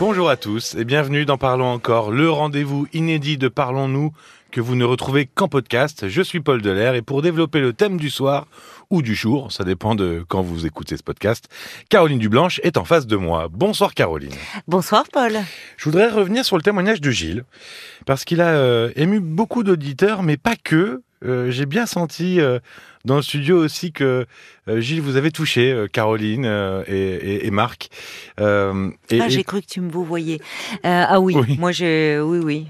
Bonjour à tous et bienvenue dans Parlons encore, le rendez-vous inédit de Parlons-nous que vous ne retrouvez qu'en podcast. Je suis Paul Delair et pour développer le thème du soir ou du jour, ça dépend de quand vous écoutez ce podcast, Caroline Dublanche est en face de moi. Bonsoir Caroline. Bonsoir Paul. Je voudrais revenir sur le témoignage de Gilles parce qu'il a euh, ému beaucoup d'auditeurs mais pas que. Euh, j'ai bien senti euh, dans le studio aussi que euh, Gilles vous avez touché, Caroline et, et, et, Marc. Et, ah, j'ai cru que tu me vous voyez. ah oui, oui, moi je, oui, oui.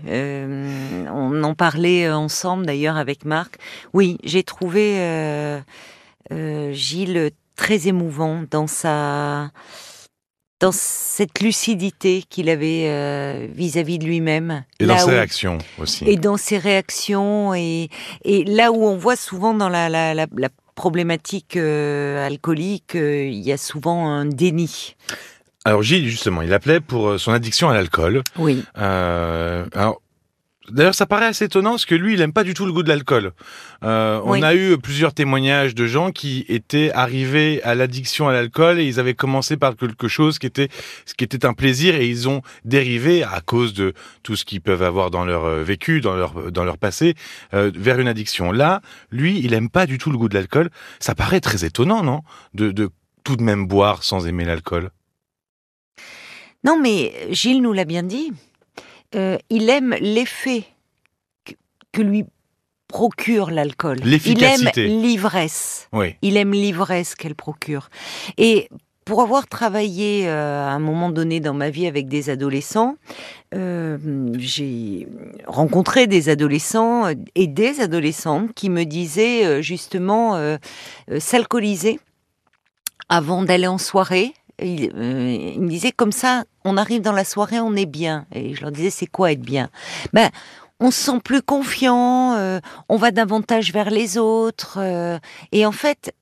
on en parlait ensemble d'ailleurs avec Marc. Oui, j'ai trouvé Gilles très émouvant dans sa dans cette lucidité qu'il avait vis-à-vis -vis de lui-même. Et dans ses réactions aussi. Et dans ses réactions, et, et là où on voit souvent dans la, la, la, la problématique euh, alcoolique, euh, il y a souvent un déni. Alors Gilles, justement, il appelait pour son addiction à l'alcool. Oui. Euh, alors, D'ailleurs, ça paraît assez étonnant parce que lui, il aime pas du tout le goût de l'alcool. Euh, on a eu plusieurs témoignages de gens qui étaient arrivés à l'addiction à l'alcool et ils avaient commencé par quelque chose qui était, ce qui était un plaisir et ils ont dérivé à cause de tout ce qu'ils peuvent avoir dans leur euh, vécu, dans leur dans leur passé, euh, vers une addiction. Là, lui, il aime pas du tout le goût de l'alcool. Ça paraît très étonnant, non? De, de tout de même boire sans aimer l'alcool? Non, mais Gilles nous l'a bien dit euh, il aime l'effet que, lui procure l'alcool. Il aime l'ivresse. Oui. Il aime l'ivresse qu'elle procure. Et pour avoir travaillé euh, à un moment donné dans ma vie avec des adolescents, euh, j'ai rencontré des adolescents et des adolescentes qui me disaient euh, justement s'alcooliser avant d'aller en soirée il, euh, il, me disait comme ça, on arrive dans la soirée, on est bien. Et je leur disais, c'est quoi être bien? Ben, on se sent plus confiant, euh, on va davantage vers les autres. Euh, et en fait,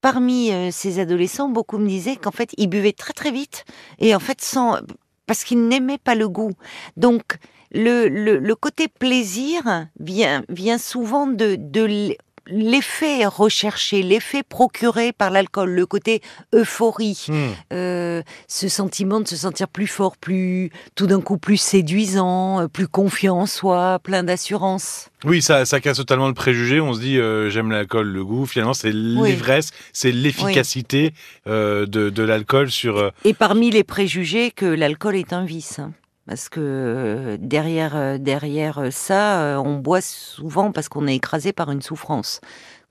parmi ces adolescents, beaucoup me disaient qu'en fait, ils buvaient très très vite et en fait sans parce qu'ils n'aimaient pas le goût. Donc le, le, le, côté plaisir vient, vient souvent de, de l'effet recherché, l'effet procuré par l'alcool, le côté euphorie, mmh. euh, ce sentiment de se sentir plus fort, plus tout d'un coup plus séduisant, euh, plus confiant en soi, plein d'assurance. Oui, ça, ça casse totalement le préjugé. On se dit euh, j'aime l'alcool, le goût. Finalement, c'est l'ivresse, oui. c'est l'efficacité oui. euh, de, de l'alcool sur. Et parmi les préjugés, que l'alcool est un vice. Parce que euh, derrière euh, derrière ça, euh, on boit souvent parce qu'on est écrasé par une souffrance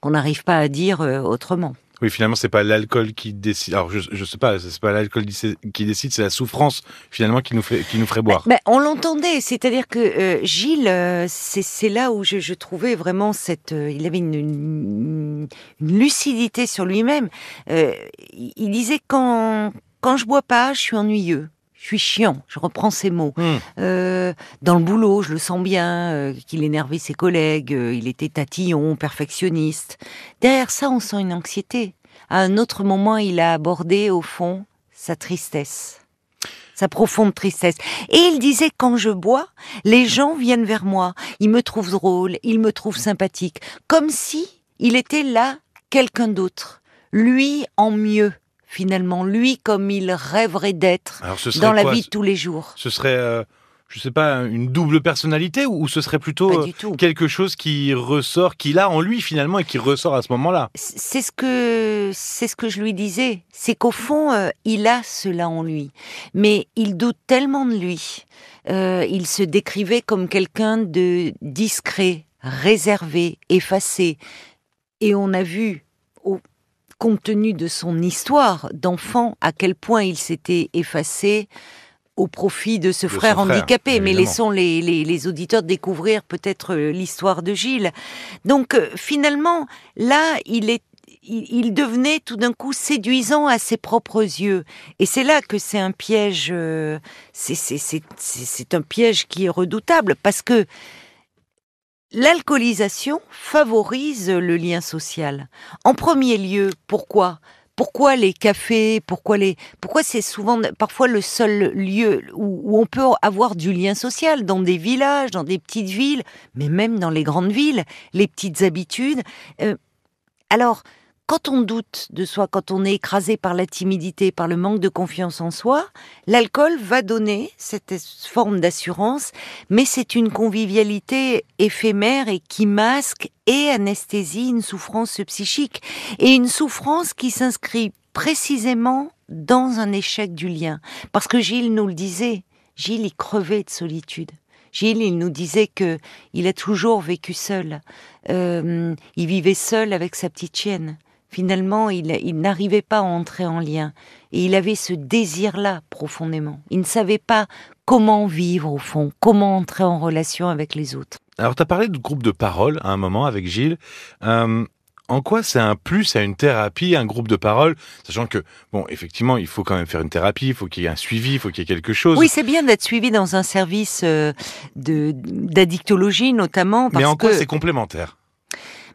qu'on n'arrive pas à dire autrement. Oui, finalement, c'est pas l'alcool qui décide. Alors, je, je sais pas, c'est pas l'alcool qui décide, c'est la souffrance finalement qui nous fait, qui nous ferait boire. Ben, on l'entendait, c'est-à-dire que euh, Gilles, euh, c'est là où je, je, trouvais vraiment cette. Euh, il avait une, une, une lucidité sur lui-même. il disait quand quand je bois pas, je suis ennuyeux je suis chiant, je reprends ces mots. Mmh. Euh, dans le boulot, je le sens bien, euh, qu'il énervait ses collègues, euh, il était tatillon, perfectionniste. Derrière ça, on sent une anxiété. À un autre moment, il a abordé, au fond, sa tristesse, sa profonde tristesse. Et il disait, quand je bois, les gens viennent vers moi, ils me trouvent drôle, ils me trouvent sympathique, comme si il était là quelqu'un d'autre, lui en mieux finalement, lui comme il rêverait d'être dans la vie de tous les jours. Ce serait, euh, je sais pas, une double personnalité ou ce serait plutôt euh, quelque chose qui ressort, qu'il a en lui finalement et qui ressort à ce moment-là? C'est ce que c'est ce que je lui disais, c'est qu'au fond, euh, il a cela en lui, mais il doute tellement de lui. Euh, il se décrivait comme quelqu'un de discret, réservé, effacé, et on a vu au compte tenu de son histoire d'enfant, à quel point il s'était effacé au profit de ce de frère, handicapé. Mais laissons les, les, les, auditeurs découvrir peut-être euh, l'histoire de Gilles. Donc euh, finalement, là, il est il, il devenait tout d'un coup séduisant à ses propres yeux. Et c'est là que c'est un piège, euh, c'est un piège qui est redoutable parce que L'alcoolisation favorise le lien social. En premier lieu, pourquoi? Pourquoi les cafés? Pourquoi les Pourquoi c'est souvent parfois le seul lieu où, on peut avoir du lien social? Dans des villages, dans des petites villes, mais même dans les grandes villes, les petites habitudes. Euh, alors quand on doute de soi, quand on est écrasé par la timidité, par le manque de confiance en soi, l'alcool va donner cette forme d'assurance, mais c'est une convivialité éphémère et qui masque et anesthésie une souffrance psychique et une souffrance qui s'inscrit précisément dans un échec du lien. Parce que Gilles nous le disait, Gilles il crevait de solitude. Gilles, il nous disait que il a toujours vécu seul. Euh, il vivait seul avec sa petite chienne. Finalement, il, il n'arrivait pas à entrer en lien. Et il avait ce désir-là profondément. Il ne savait pas comment vivre au fond, comment entrer en relation avec les autres. Alors, tu as parlé de groupe de parole à un moment avec Gilles. Euh, en quoi c'est un plus à une thérapie, un groupe de parole, sachant que, bon, effectivement, il faut quand même faire une thérapie, il faut qu'il y ait un suivi, il faut qu'il y ait quelque chose. Oui, c'est bien d'être suivi dans un service euh, de d'addictologie notamment. Mais en quoi c'est complémentaire?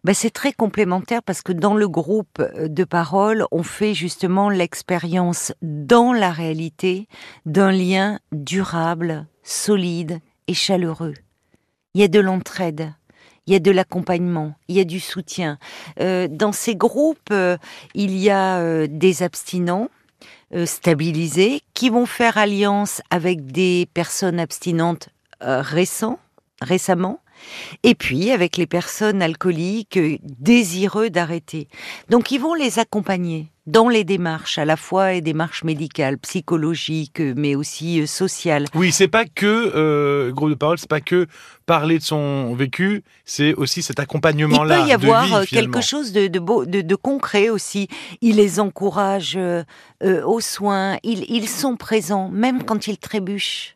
Ben, c'est très complémentaire parce que dans le groupe de parole, on fait justement l'expérience dans la réalité d'un lien durable, solide et chaleureux. Il y a de l'entraide il y a de l'accompagnement, il y a du soutien. Euh, dans ces groupes, euh, il y a euh, des abstinents stabilisés qui vont faire alliance avec des personnes abstinentes récents, récemment, et puis avec les personnes alcooliques désireux d'arrêter. Donc ils vont les accompagner dans les démarches, à la fois les démarches médicales, psychologiques, mais aussi euh, sociales. Oui, c'est pas que euh, gros de parole, c'est pas que parler de son vécu, c'est aussi cet accompagnement-là. Il peut y avoir euh, quelque chose de, de, de, concret aussi. Il les encourage aux soins, ils, ils sont présents, même quand ils trébuchent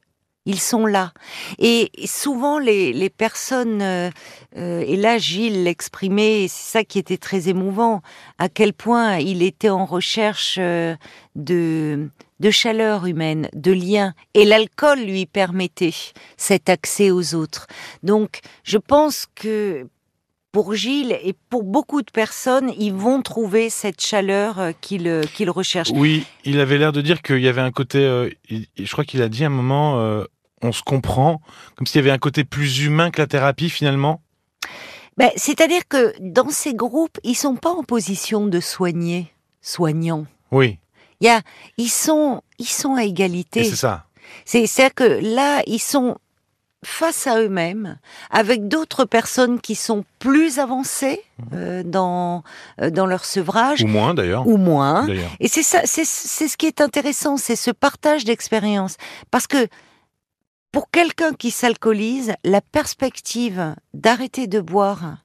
ils sont là. Et souvent, les, personnes, euh, euh, et là Gilles l'exprimait, c'est ça qui était très émouvant, à quel point il était en recherche euh, de, de chaleur humaine, de lien, et l'alcool lui permettait cet accès aux autres. Donc, je pense que pour Gilles et pour beaucoup de personnes, ils vont trouver cette chaleur qu'ils qu'ils recherchent. Oui, il avait l'air de dire qu'il y avait un côté, je crois qu'il a dit un moment, on se comprend, comme s'il y avait un côté plus humain que la thérapie finalement? Ben, C'est-à-dire que dans ces groupes, ils sont pas en position de soigner, soignants. Oui. Il y a, ils sont, ils sont à égalité. C'est ça. C'est-à-dire que là, ils sont face à eux-mêmes, avec d'autres personnes qui sont plus avancées mmh. euh, dans euh, dans leur sevrage ou moins d'ailleurs ou moins. Et c'est ça, c'est ce qui est intéressant, c'est ce partage d'expérience, parce que pour quelqu'un qui s'alcoolise, la perspective d'arrêter de boire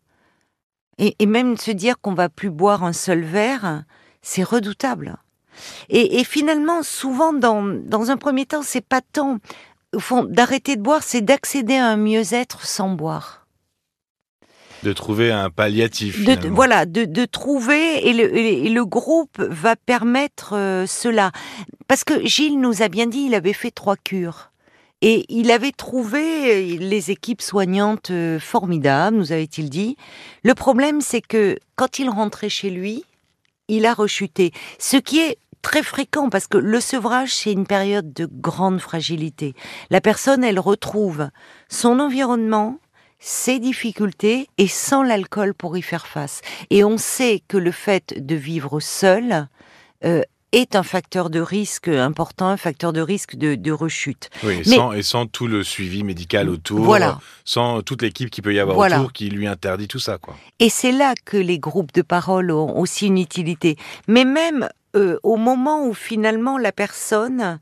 et, même de se dire qu'on va plus boire un seul verre, c'est redoutable. Et, finalement, souvent, dans, dans un premier temps, c'est pas tant au fond d'arrêter de boire, c'est d'accéder à un mieux-être sans boire. De trouver un palliatif. De, voilà, de, de, trouver et le, et le, groupe va permettre euh, cela. Parce que Gilles nous a bien dit, il avait fait trois cures. Et il avait trouvé les équipes soignantes euh, formidables, nous avait-il dit. Le problème, c'est que quand il rentrait chez lui, il a rechuté. Ce qui est très fréquent parce que le sevrage, c'est une période de grande fragilité. La personne, elle retrouve son environnement, ses difficultés et sans l'alcool pour y faire face. Et on sait que le fait de vivre seul euh, est un facteur de risque important, un facteur de risque de, rechute. Oui, et, sans, et, sans, tout le suivi médical autour, voilà. sans toute l'équipe qui peut y avoir autour qui lui interdit tout ça. Quoi. Et c'est là que les groupes de parole ont aussi une utilité. Mais même euh, au moment où finalement la personne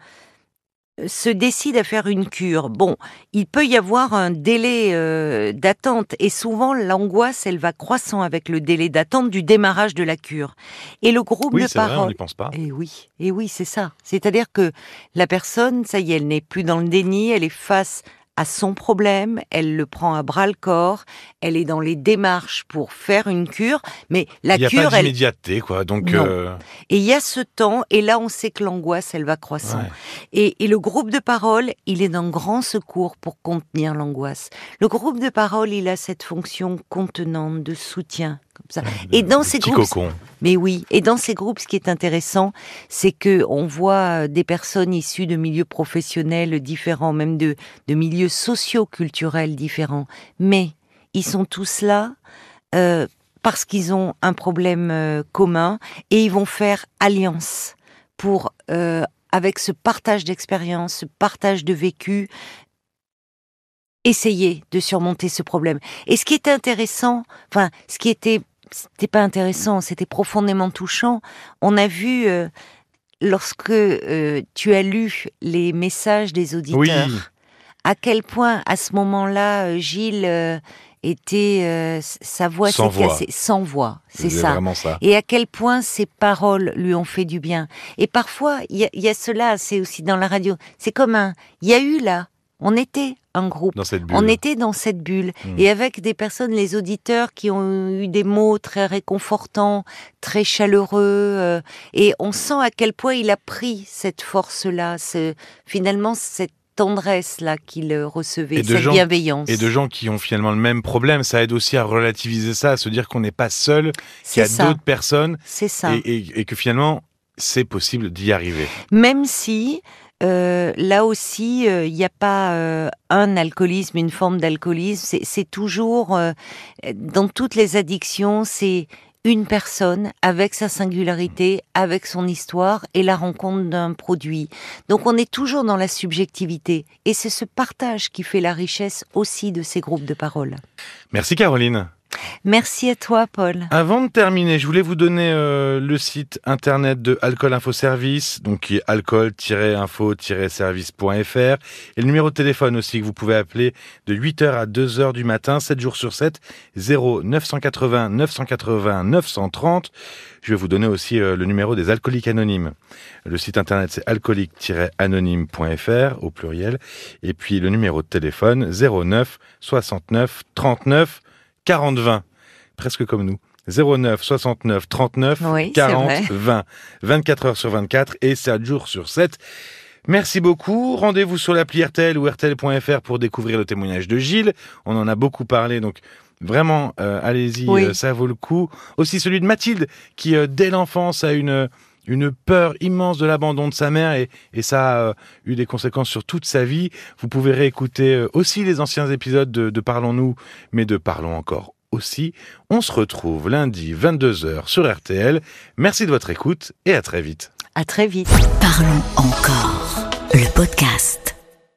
se décide à faire une cure, bon, il peut y avoir un délai euh, d'attente et souvent l'angoisse, elle va croissant avec le délai d'attente du démarrage de la cure. Et le groupe de parole, vrai, on n'y pense pas. Et eh oui, et eh oui, c'est ça. C'est-à-dire que la personne, ça y est, elle n'est plus dans le déni, elle est face à son problème, elle le prend à bras le corps, elle est dans les démarches pour faire une cure, mais la cure, il n'y a pas d'immédiateté, quoi. Donc, euh, et il y a ce temps, et là, on sait que l'angoisse, elle va croissant. Et, le groupe de parole, il est d'un grand secours pour contenir l'angoisse. Le groupe de parole, il a cette fonction contenante de soutien, comme ça. et dans ces groupes, mais oui, et dans ces groupes, ce qui est intéressant, c'est que on voit des personnes issues de milieux professionnels différents, même de, de milieux socio-culturels différents, mais ils sont tous là euh, parce qu'ils ont un problème euh, commun et ils vont faire alliance pour, euh, avec ce partage d'expérience, ce partage de vécu, essayer de surmonter ce problème. Et ce qui était intéressant, enfin, ce qui était, c'était pas intéressant, c'était profondément touchant. On a vu euh, lorsque euh, tu as lu les messages des auditeurs, à quel point à ce moment-là, euh, Gilles était sa voix sans s'est cassée sans voix, c'est ça. ça. Et à quel point ses paroles lui ont fait du bien. Et parfois, il y, y, a cela, c'est aussi dans la radio. C'est comme un, il y a eu là on était un groupe. On était dans cette bulle. Hmm. Et avec des personnes, les auditeurs qui ont eu des mots très réconfortants, très chaleureux. Euh, et on sent à quel point il a pris cette force-là, finalement cette tendresse-là qu'il recevait, cette bienveillance. Et de gens qui ont finalement le même problème, ça aide aussi à relativiser ça, à se dire qu'on n'est pas seul, qu'il y a d'autres personnes. C'est ça. et que finalement, c'est possible d'y arriver. Même si euh, là aussi, il euh, n'y a pas euh, un alcoolisme, une forme d'alcoolisme. C'est toujours, dans toutes les addictions, c'est une personne avec sa singularité, avec son histoire et la rencontre d'un produit. Donc on est toujours dans la subjectivité et c'est ce partage qui fait la richesse aussi de ces groupes de parole. Merci Caroline. Merci à toi, Paul. Avant de terminer, je voulais vous donner euh, le site internet de Alcool Info Service, donc qui est alcool-info-service.fr, et le numéro de téléphone aussi que vous pouvez appeler de 8h à 2h du matin, 7 jours sur 7, 0 980 980 930. Je vais vous donner aussi euh, le numéro des alcooliques anonymes. Le site internet c'est alcoolique-anonyme.fr au pluriel, et puis le numéro de téléphone 09 69 39 40-20, presque comme nous. 09 69 39 40 20. 24 heures sur 24 et 7 jours sur 7. Merci beaucoup. Rendez-vous sur l'appli RTL ou RTL.fr pour découvrir le témoignage de Gilles. On en a beaucoup parlé, donc vraiment, euh, allez-y, euh, ça vaut le coup. Aussi celui de Mathilde, qui euh, dès l'enfance a une une peur immense de l'abandon de sa mère et, et ça a eu des conséquences sur toute sa vie. Vous pouvez réécouter aussi les anciens épisodes de, de Parlons-nous, mais de Parlons encore aussi. On se retrouve lundi 22h sur RTL. Merci de votre écoute et à très vite. À très vite. Parlons encore, le podcast.